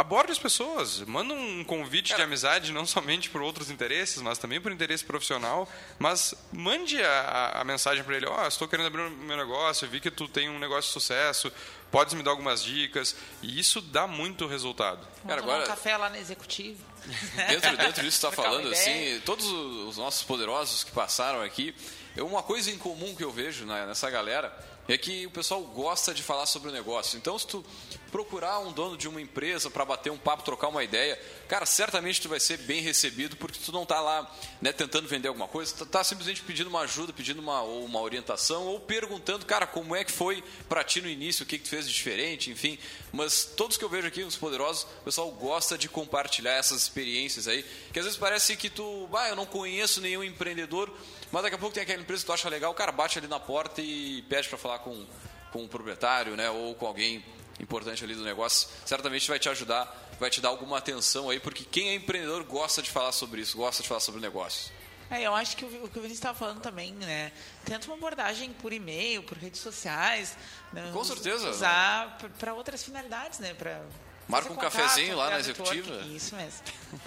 aborde as pessoas. Manda um convite de amizade, não somente por outros interesses, mas também por interesse profissional. Mas mande a, a- mensagem para ele: Ó, estou querendo abrir o meu negócio, vi que tu tem um negócio de sucesso, podes me dar algumas dicas. E isso dá muito resultado. Vamos tomar um café lá na executiva. Dentro, dentro disso está falando, assim, todos os nossos poderosos que passaram aqui, é uma coisa em comum que eu vejo nessa galera é que o pessoal gosta de falar sobre o negócio. Então, se tu procurar um dono de uma empresa para bater um papo, trocar uma ideia, cara, certamente tu vai ser bem recebido porque tu não tá lá né, tentando vender alguma coisa, tu tá simplesmente pedindo uma ajuda, pedindo uma, ou uma orientação ou perguntando, cara, como é que foi para ti no início, o que, que tu fez de diferente, enfim. Mas todos que eu vejo aqui, os poderosos, o pessoal gosta de compartilhar essas experiências aí, que às vezes parece que tu, ah, eu não conheço nenhum empreendedor, mas daqui a pouco tem aquela empresa que tu acha legal, o cara bate ali na porta e pede para falar com, com o proprietário, né, ou com alguém importante ali do negócio, certamente vai te ajudar, vai te dar alguma atenção aí, porque quem é empreendedor gosta de falar sobre isso, gosta de falar sobre negócios. É, eu acho que o, o que o Vinícius estava falando também, né? Tenta uma abordagem por e-mail, por redes sociais. né? Com certeza. Usar para outras finalidades, né? Pra Marca um cafezinho lá na executiva. network. Isso mesmo.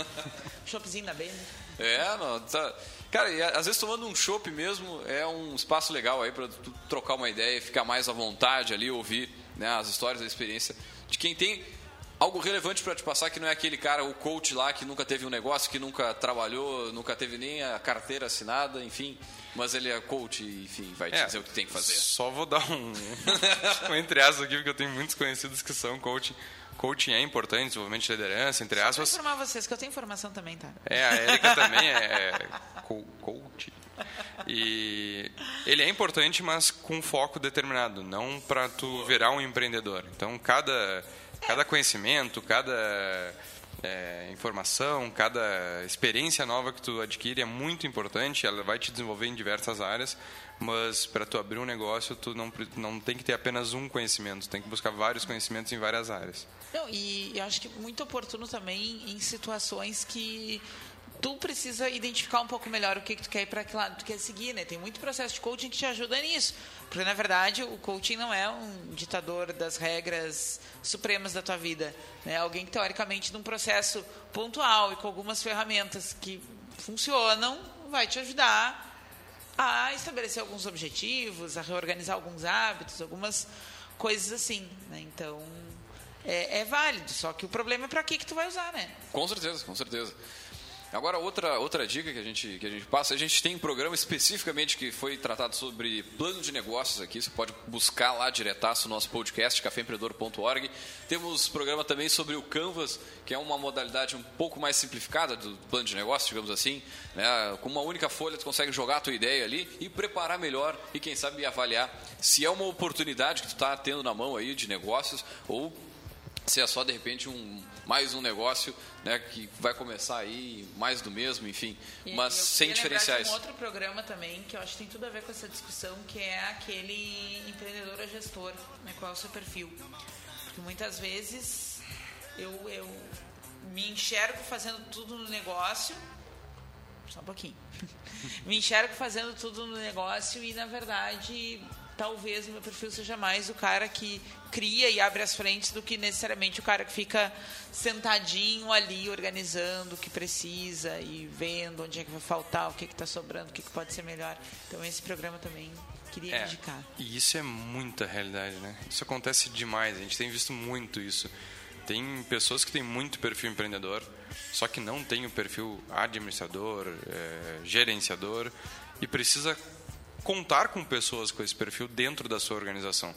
Shopzinho da Benda. É, não, tá. Cara, e às vezes tomando um chopp mesmo é um espaço legal aí para tu trocar uma ideia, ficar mais à vontade ali, ouvir né, as histórias, a experiência de quem tem algo relevante para te passar, que não é aquele cara, o coach lá que nunca teve um negócio, que nunca trabalhou, nunca teve nem a carteira assinada, enfim. Mas ele é coach enfim, vai te É, dizer o que tem que fazer. Só vou dar um, um entre aspas aqui, porque eu tenho muitos conhecidos que são coaching. Coaching é importante, desenvolvimento de liderança, entre Vou aspas. informar vocês que eu tenho informação também, tá? É, a Erika também é co- coach. E ele é importante, mas com foco determinado, não para tu virar um empreendedor. Então, cada, cada conhecimento, cada é, informação, cada experiência nova que tu adquire é muito importante. Ela vai te desenvolver em diversas áreas, mas para tu abrir um negócio, tu não, não tem que ter apenas um conhecimento, tem que buscar vários conhecimentos em várias áreas. Não, e eu acho que muito oportuno também em situações que tu precisa identificar um pouco melhor o que, que tu quer ir para que lado tu quer seguir, né? Tem muito processo de coaching que te ajuda nisso. Porque, na verdade, o coaching não é um ditador das regras supremas da tua vida. Né? Alguém que, teoricamente, num processo pontual e com algumas ferramentas que funcionam, vai te ajudar a estabelecer alguns objetivos, a reorganizar alguns hábitos, algumas coisas assim, né? Então, é, é válido, só que o problema é para que que tu vai usar, né? Com certeza, com certeza. Agora, outra, outra dica que a, gente, que a gente passa, a gente tem um programa especificamente que foi tratado sobre plano de negócios aqui, você pode buscar lá diretaço no nosso podcast, caféempreendedor.org. Temos programa também sobre o Canvas, que é uma modalidade um pouco mais simplificada do plano de negócio, digamos assim. Né? Com uma única folha, tu consegue jogar a tua ideia ali e preparar melhor e, quem sabe, avaliar se é uma oportunidade que tu está tendo na mão aí de negócios ou se é só de repente um mais um negócio né, que vai começar aí mais do mesmo, enfim, E mas sem diferenciais. um outro programa também que eu acho que tem tudo a ver com essa discussão, que é aquele empreendedor a gestor, né, qual é o seu perfil. Porque muitas vezes eu, eu me enxergo fazendo tudo no negócio, só um pouquinho, me enxergo fazendo tudo no negócio e na verdade talvez o meu perfil seja mais o cara que cria e abre as frentes do que necessariamente o cara que fica sentadinho ali organizando o que precisa e vendo onde é que vai faltar, o que está sobrando, o que, que pode ser melhor. Então esse programa também queria É, indicar. e isso é muita realidade, né? Isso acontece demais, a gente tem visto muito isso. Tem pessoas que têm muito perfil empreendedor, só que não tem o perfil administrador, eh, gerenciador, e precisa contar com pessoas com esse perfil dentro da sua organização.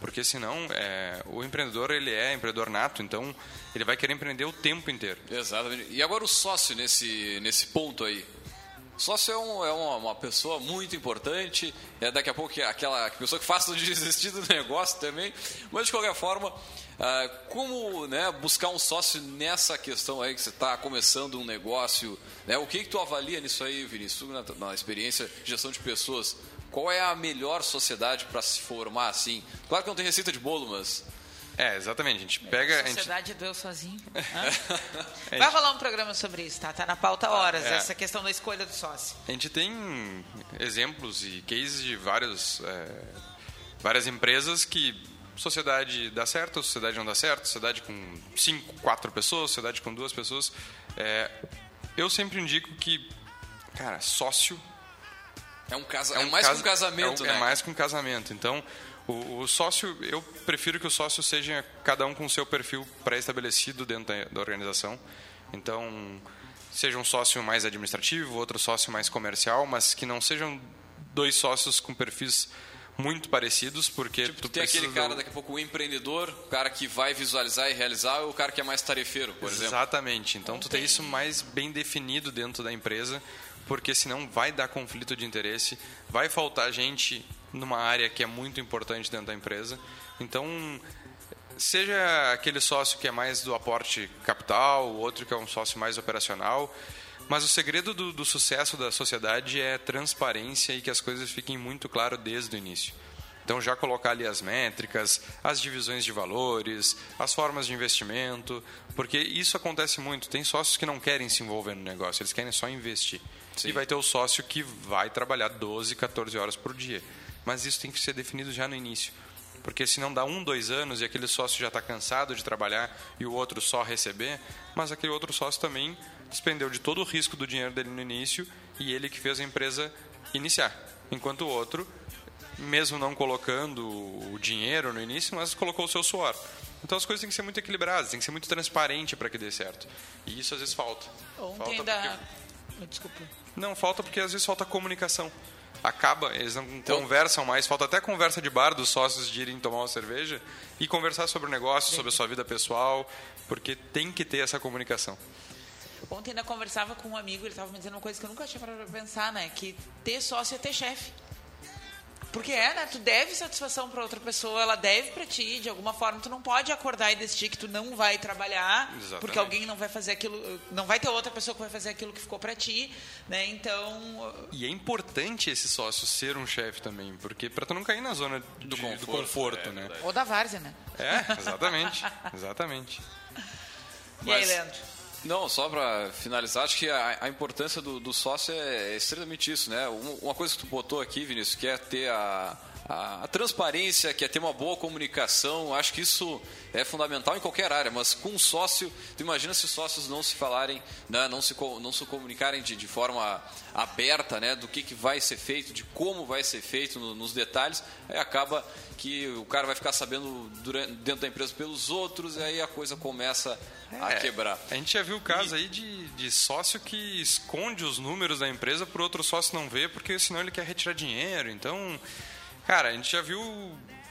Porque senão, eh, o empreendedor ele é empreendedor nato, então ele vai querer empreender o tempo inteiro. Exatamente. E agora o sócio nesse, nesse ponto aí. Sócio é, um- é uma, uma pessoa muito importante, é daqui a pouco aquela pessoa que tu desistir do negócio também, mas de qualquer forma, ah, como né, buscar um sócio nessa questão aí que você está começando um negócio, né, o que, que tu avalia nisso aí, Vinícius, na, na experiência de gestão de pessoas, qual é a melhor sociedade para se formar assim? Claro que não tem receita de bolo, mas... É, exatamente. A gente pega. A a gente- sociedade do eu sozinho. É, Vai rolar um programa sobre isso, tá? Tá na pauta há horas, É. essa questão da escolha do sócio. A gente tem exemplos e cases de vários, é, várias empresas que sociedade dá certo, sociedade não dá certo, sociedade com cinco, quatro pessoas, sociedade com duas pessoas. É, eu sempre indico que, cara, sócio É um casa, é, mais que um casamento, é, né? É mais que um casamento. Então, o, o sócio, eu prefiro que o sócio seja cada um com o seu perfil pré-estabelecido dentro da, da organização. Então, seja um sócio mais administrativo, outro sócio mais comercial, mas que não sejam dois sócios com perfis muito parecidos, porque tu Tipo, Tem precisa aquele cara, do- daqui a pouco, o empreendedor, o cara que vai visualizar e realizar, ou o cara que é mais tarefeiro, por exemplo. Exatamente. Então, tu tem isso mais bem definido dentro da empresa, porque senão vai dar conflito de interesse, vai faltar gente numa área que é muito importante dentro da empresa. Então, seja aquele sócio que é mais do aporte capital, outro que é um sócio mais operacional, mas o segredo do, do sucesso da sociedade é transparência e que as coisas fiquem muito claras desde o início. Então, já colocar ali as métricas, as divisões de valores, as formas de investimento, porque isso acontece muito. Tem sócios que não querem se envolver no negócio, eles querem só investir. E vai ter o sócio que vai trabalhar 12, 14 horas por dia. Mas isso tem que ser definido já no início. Porque se não dá um, dois anos e aquele sócio já está cansado de trabalhar e o outro só receber, mas aquele outro sócio também despendeu de todo o risco do dinheiro dele no início e ele que fez a empresa iniciar. Enquanto o outro, mesmo não colocando o dinheiro no início, mas colocou o seu suor. Então as coisas têm que ser muito equilibradas, tem que ser muito transparente para que dê certo. E isso às vezes falta. Ontem Falta da... Desculpa. Não, falta porque às vezes falta comunicação. Acaba, eles não conversam mais, falta até conversa de bar dos sócios de irem tomar uma cerveja e conversar sobre o negócio, sobre a sua vida pessoal, porque tem que ter essa comunicação. Ontem ainda conversava com um amigo, ele estava me dizendo uma coisa que eu nunca tinha pra pensar, né? Que ter sócio é ter chefe. Porque é, né? Tu deve satisfação para outra pessoa, ela deve para ti, de alguma forma. Tu não pode acordar e decidir que tu não vai trabalhar, Exatamente. porque alguém não vai fazer aquilo, não vai ter outra pessoa que vai fazer aquilo que ficou para ti, né? Então, E é importante esse sócio ser um chefe também, porque para tu não cair na zona de- do conforto, conforto, é né? ou da várzea, né? É, exatamente, exatamente. E aí, Mas- Leandro? Não, só para finalizar, acho que a, a importância do, do sócio é, é extremamente isso, né? Um- Uma coisa que tu botou aqui, Vinícius, que é ter a, a, a transparência, quer ter uma boa comunicação. Acho que isso é fundamental em qualquer área, mas com um sócio, tu imagina se os sócios não se falarem, né, não, se, não se comunicarem de, de forma aberta né, do que, que vai ser feito, de como vai ser feito no- nos detalhes, aí acaba que o cara vai ficar sabendo durante, dentro da empresa pelos outros e aí a coisa começa a É, quebrar. A gente já viu o caso aí de, de sócio que esconde os números da empresa para outro sócio não ver, porque senão ele quer retirar dinheiro. Então, cara, a gente já viu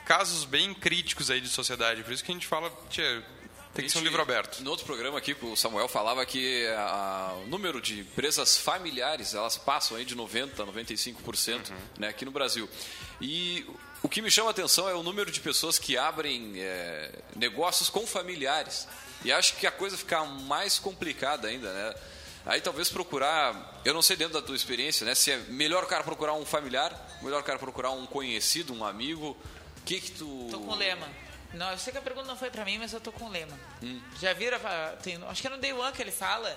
casos bem críticos aí de sociedade. Por isso que a gente fala, tia, tem que ser um livro aberto. No outro programa aqui, o Samuel falava que a- o número de empresas familiares, elas passam aí de 90%, 95% né, aqui no Brasil. E o que me chama a atenção é o número de pessoas que abrem é, negócios com familiares. E acho que a coisa fica mais complicada ainda, né? Aí talvez procurar, eu não sei dentro da tua experiência, né? Se é melhor o cara procurar um familiar, melhor o cara procurar um conhecido, um amigo. O que que tu... Tô com lema. Não, eu sei que a pergunta não foi pra mim, mas eu tô com lema. Hum. Já viram? a- Tem, acho que é no Day One que ele fala.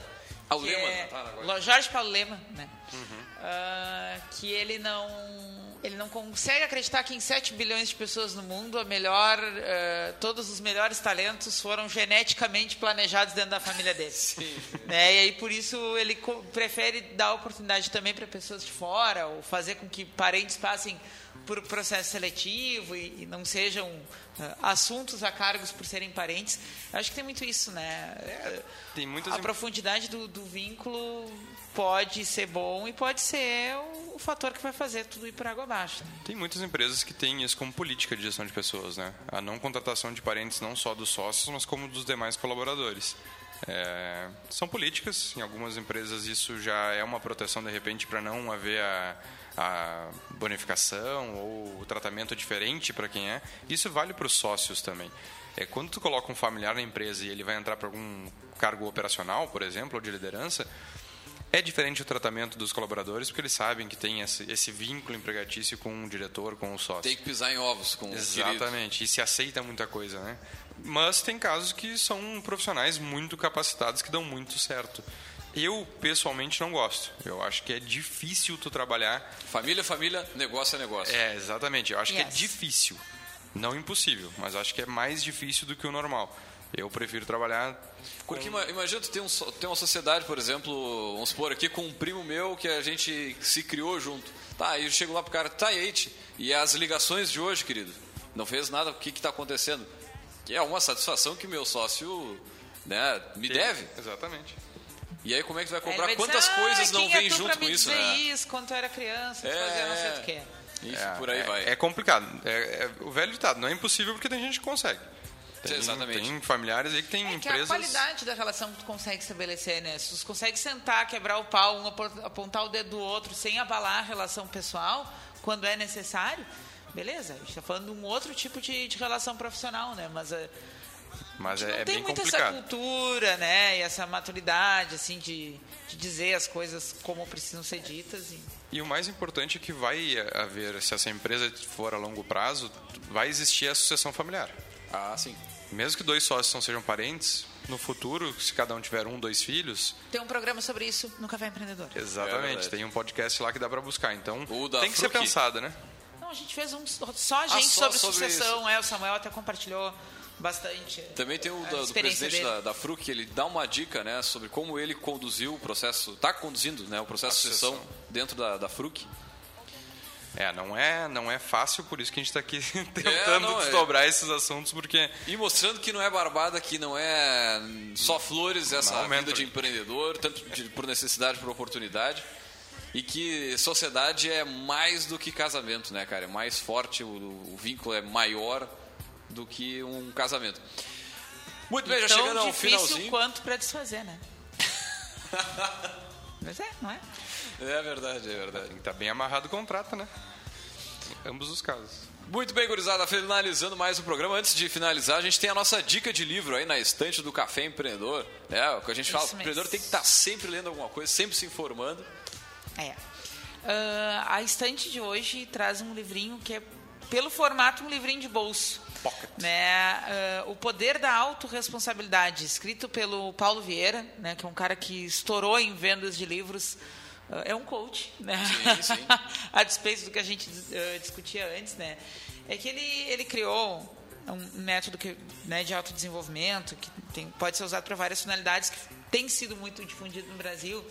Ah, o Lema, é, tá, Jorge Paulo Lema, né? Uhum. Ah, que ele não ele não consegue acreditar que em 7 bilhões de pessoas no mundo a melhor eh, todos os melhores talentos foram geneticamente planejados dentro da família dele. Né? e aí por isso ele prefere dar oportunidade também para pessoas de fora ou fazer com que parentes passem por processo seletivo e, e não sejam eh, assuntos a cargos por serem parentes. Acho que tem muito isso né? Tem muitas a profundidade do, do vínculo pode ser bom e pode ser o, o fator que vai fazer tudo ir por água abaixo. né? Tem muitas empresas que têm isso como política de gestão de pessoas, né? A não contratação de parentes não só dos sócios, mas como dos demais colaboradores. É, são políticas, em algumas empresas isso já é uma proteção de repente para não haver a, a bonificação ou o tratamento diferente para quem é. Isso vale para os sócios também. É, quando tu coloca um familiar na empresa e ele vai entrar para algum cargo operacional, por exemplo, ou de liderança, é diferente o tratamento dos colaboradores, porque eles sabem que tem esse, esse vínculo empregatício com o diretor, com o sócio. Tem que pisar em ovos com. Exatamente, e se aceita muita coisa, né? Mas tem casos que são profissionais muito capacitados que dão muito certo. Eu, pessoalmente, não gosto. Eu acho que é difícil tu trabalhar... Família, família, negócio é negócio. É, exatamente. Eu acho que é Yes. difícil. Não impossível, mas acho que é mais difícil do que o normal. Eu prefiro trabalhar Porque ima- imagina tu ter, um, ter uma sociedade, por exemplo, vamos supor aqui com um primo meu que a gente se criou junto. Tá, aí eu chego lá pro cara, tá, e aí, e as ligações de hoje, querido? Não fez nada, o que que tá acontecendo? Que é uma satisfação que meu sócio né, me deve. Exatamente. E aí como é que tu vai cobrar? vai dizer, Quantas "Ah, coisas não quem é vêm tu junto pra com me isso, dizer né? isso quando tu era criança, É, fazia não sei o que. Enfim, É, por aí é- vai. É complicado. É, é o velho ditado, não é impossível porque tem gente que consegue. Tem, Exatamente. Tem familiares aí que tem É que a empresas... qualidade da relação que tu consegue estabelecer, né? Se tu consegue sentar, quebrar o pau, um apo- apontar o dedo do outro, sem abalar a relação pessoal, quando é necessário, beleza. A gente tá falando de um outro tipo de, de relação profissional, né? Mas é, Mas não é, é tem bem muito essa complicado. cultura, né? E essa maturidade, assim, de, de dizer as coisas como precisam ser ditas. E... E o mais importante é que vai haver, se essa empresa for a longo prazo, vai existir a sucessão familiar. Ah, sim. Mesmo que dois sócios não sejam parentes, no futuro, se cada um tiver um, dois filhos, Tem um programa sobre isso no Café Empreendedor. exatamente, verdade. tem um podcast lá que dá pra buscar. Então, tem que ser pensado, né? Não, a gente fez um só a Ah, gente só sobre, sobre sucessão. É, o Samuel até compartilhou bastante. Também tem o da- do presidente dele. da, da FRUC, ele dá uma dica né, sobre como ele conduziu o processo, está conduzindo né, o processo de sucessão. dentro da, da FRUC. É, não é, não é fácil, por isso que a gente está aqui tentando É, não, é. desdobrar esses assuntos, porque E mostrando que não é barbada, que não é só flores essa Não, vida mentor. de empreendedor, tanto de- por necessidade, por oportunidade. E que sociedade é mais do que casamento, né, cara? É mais forte, o, o vínculo é maior do que um casamento. Muito bem, já Tão chegando ao difícil finalzinho. quanto para desfazer, né? Mas é, não é? É verdade, é verdade. tem que estar bem amarrado o contrato, né? Em ambos os casos. Muito bem, gurizada, finalizando mais um programa. Antes de finalizar, a gente tem a nossa dica de livro aí na estante do Café Empreendedor. É, o que a gente fala, o empreendedor tem que estar sempre lendo alguma coisa, sempre se informando. É. Ah, a estante de hoje traz um livrinho que é, pelo formato, um livrinho de bolso. Né? Ah, o Poder da Autoresponsabilidade, escrito pelo Paulo Vieira, né, que é um cara que estourou em vendas de livros ah, é um coach, né? Sim, sim. a despeito do que a gente uh, discutia antes, né? É que ele, ele criou um método que, né, de autodesenvolvimento que tem, pode ser usado para várias finalidades, que tem sido muito difundido no Brasil.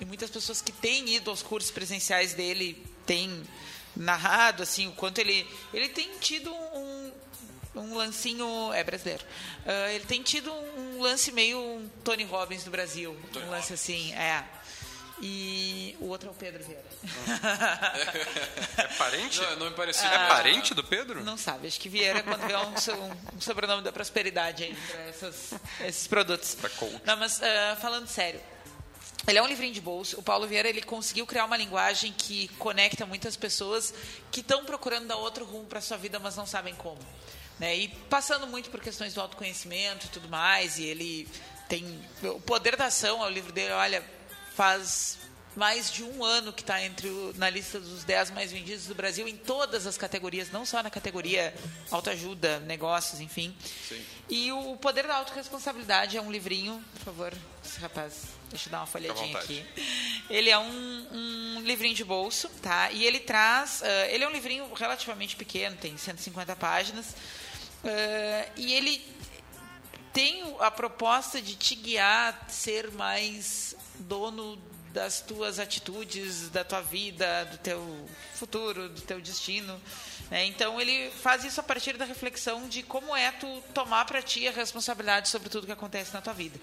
E muitas pessoas que têm ido aos cursos presenciais dele têm narrado assim o quanto ele ele tem tido um, um lancinho é brasileiro uh, ele tem tido um lance meio um Tony Robbins do Brasil Tony um lance assim é e o outro é o Pedro Vieira É parente? Não, não me parecia. É parente do Pedro? não sabe acho que Vieira quando vê um, so- um sobrenome da prosperidade aí para essas- esses produtos não mas uh, falando sério ele é um livrinho de bolso. O Paulo Vieira ele conseguiu criar uma linguagem que conecta muitas pessoas que estão procurando dar outro rumo para sua vida, mas não sabem como. Né? E passando muito por questões do autoconhecimento e tudo mais. E ele tem o poder da ação. É o livro dele. Olha, faz mais de um ano que está entre o- na lista dos 10 mais vendidos do Brasil em todas as categorias, não só na categoria autoajuda, negócios, enfim. E o Poder da Autoresponsabilidade é um livrinho, por favor, rapaz, deixa eu dar uma folhadinha aqui. Ele é um, um livrinho de bolso, tá? E ele traz, ah, ele é um livrinho relativamente pequeno, tem 150 páginas, ah, e ele tem a proposta de te guiar, ser mais dono das tuas atitudes, da tua vida, do teu futuro, do teu destino. né? Então ele faz isso a partir da reflexão de como é tu tomar para ti a responsabilidade sobre tudo que acontece na tua vida.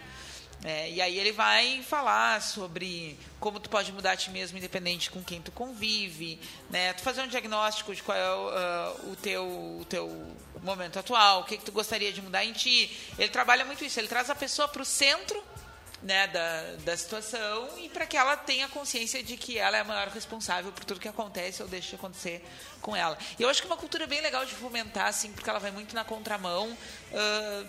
É, e aí ele vai falar sobre como tu pode mudar a ti mesmo independente com quem tu convive, né? Tu fazer um diagnóstico de qual é o, ah, o teu o teu momento atual, o que, que tu gostaria de mudar em ti. Ele trabalha muito isso, ele traz a pessoa para o centro né, da, da situação e para que ela tenha consciência de que ela é a maior responsável por tudo que acontece ou deixa de acontecer com ela. E eu acho que é uma cultura bem legal de fomentar, assim, porque ela vai muito na contramão ah,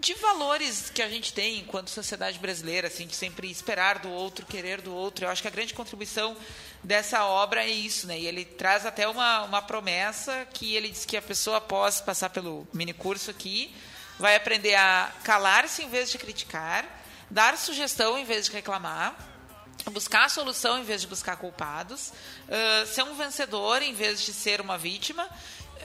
de valores que a gente tem enquanto sociedade brasileira, assim, de sempre esperar do outro, querer do outro. Eu acho que a grande contribuição dessa obra é isso, né? E ele traz até uma, uma promessa que ele diz que a pessoa, após passar pelo mini curso aqui, vai aprender a calar-se em vez de criticar, dar sugestão em vez de reclamar, buscar a solução em vez de buscar culpados, ah, ser um vencedor em vez de ser uma vítima,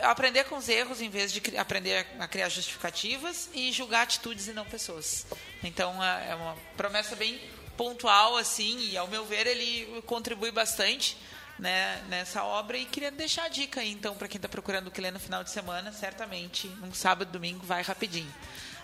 aprender com os erros em vez de aprender a criar justificativas e julgar atitudes e não pessoas. Então é é uma promessa bem pontual assim e ao meu ver ele contribui bastante né, nessa obra e queria deixar a dica aí então para quem está procurando o que ler no final de semana, certamente um sábado, domingo vai rapidinho.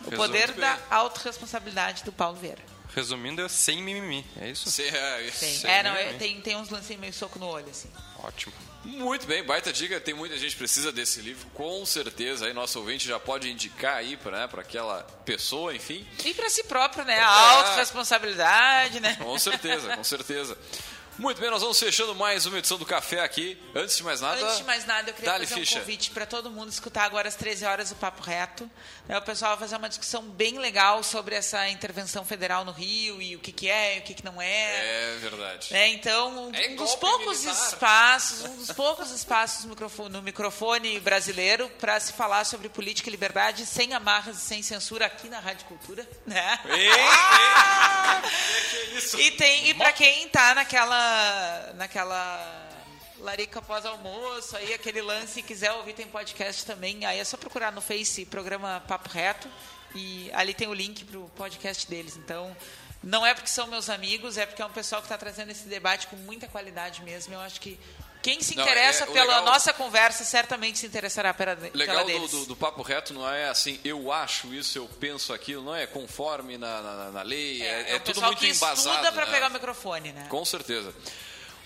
O poder da bem. autorresponsabilidade do Paulo Vieira. Resumindo, é sem mimimi, é isso? Sim, é, Tem, Sem é, não, é, mimimi. tem, tem uns lancinhos meio soco no olho, assim. Ótimo. Muito bem, baita dica. Tem muita gente que precisa desse livro, com certeza. Aí nosso ouvinte já pode indicar aí para né, aquela pessoa, enfim. E para si próprio, né? A É. autorresponsabilidade, né? Com certeza, com certeza. Muito bem, nós vamos fechando mais uma edição do Café aqui. Antes de mais nada, Antes de mais nada, eu queria fazer um ficha. convite para todo mundo escutar agora às 13 horas o Papo Reto. Né, O pessoal vai fazer uma discussão bem legal sobre essa intervenção federal no Rio e o que, que é e o que, que não é. É verdade. É, então, um, É um dos poucos militar. espaços, um dos poucos espaços no microfone, brasileiro para se falar sobre política e liberdade sem amarras e sem censura aqui na Rádio Cultura, né? E tem e para quem tá naquela naquela larica pós-almoço, aí aquele lance, quiser ouvir tem podcast também, aí é só procurar no Face programa Papo Reto e ali tem o link pro podcast deles. Então, não é porque são meus amigos, é porque é um pessoal que está trazendo esse debate com muita qualidade mesmo. Eu acho que quem se Não, interessa é- o pela legal- nossa conversa certamente se interessará pela, Legal do, deles. do, do papo reto não é assim, eu acho isso, eu penso aquilo, não é conforme na, na, na lei, é, é o tudo pessoal muito que embasado. estuda para né? pegar o microfone, né? Com certeza.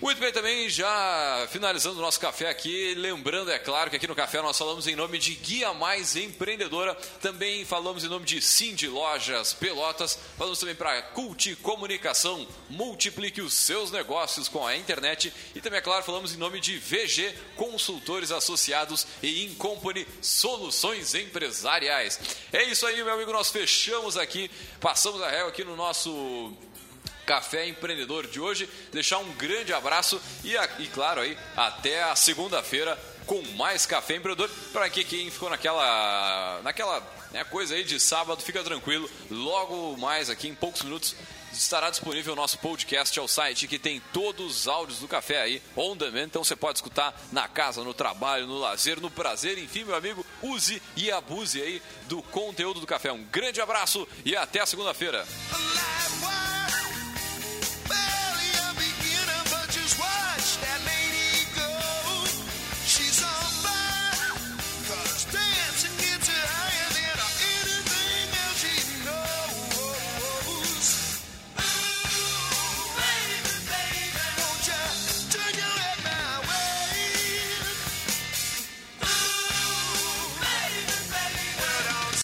Muito bem, também já finalizando o nosso café aqui, lembrando, é claro, que aqui no café nós falamos em nome de Guia Mais Empreendedora, também falamos em nome de Cindy Lojas Pelotas, falamos também para Cult Comunicação, multiplique os seus negócios com a internet e também, é claro, falamos em nome de VG Consultores Associados e Incompany Soluções Empresariais. É isso aí, meu amigo, nós fechamos aqui, passamos a régua aqui no nosso Café Empreendedor de hoje. Deixar um grande abraço e, e claro, aí, até a segunda-feira com mais café empreendedor. Para que quem ficou naquela, naquela né, coisa aí de sábado, fica tranquilo. Logo mais aqui em poucos minutos estará disponível o nosso podcast ao site que tem todos os áudios do café aí on demand, então você pode escutar na casa, no trabalho, no lazer, no prazer, enfim, meu amigo, use e abuse aí do conteúdo do café. Um grande abraço e até segunda-feira.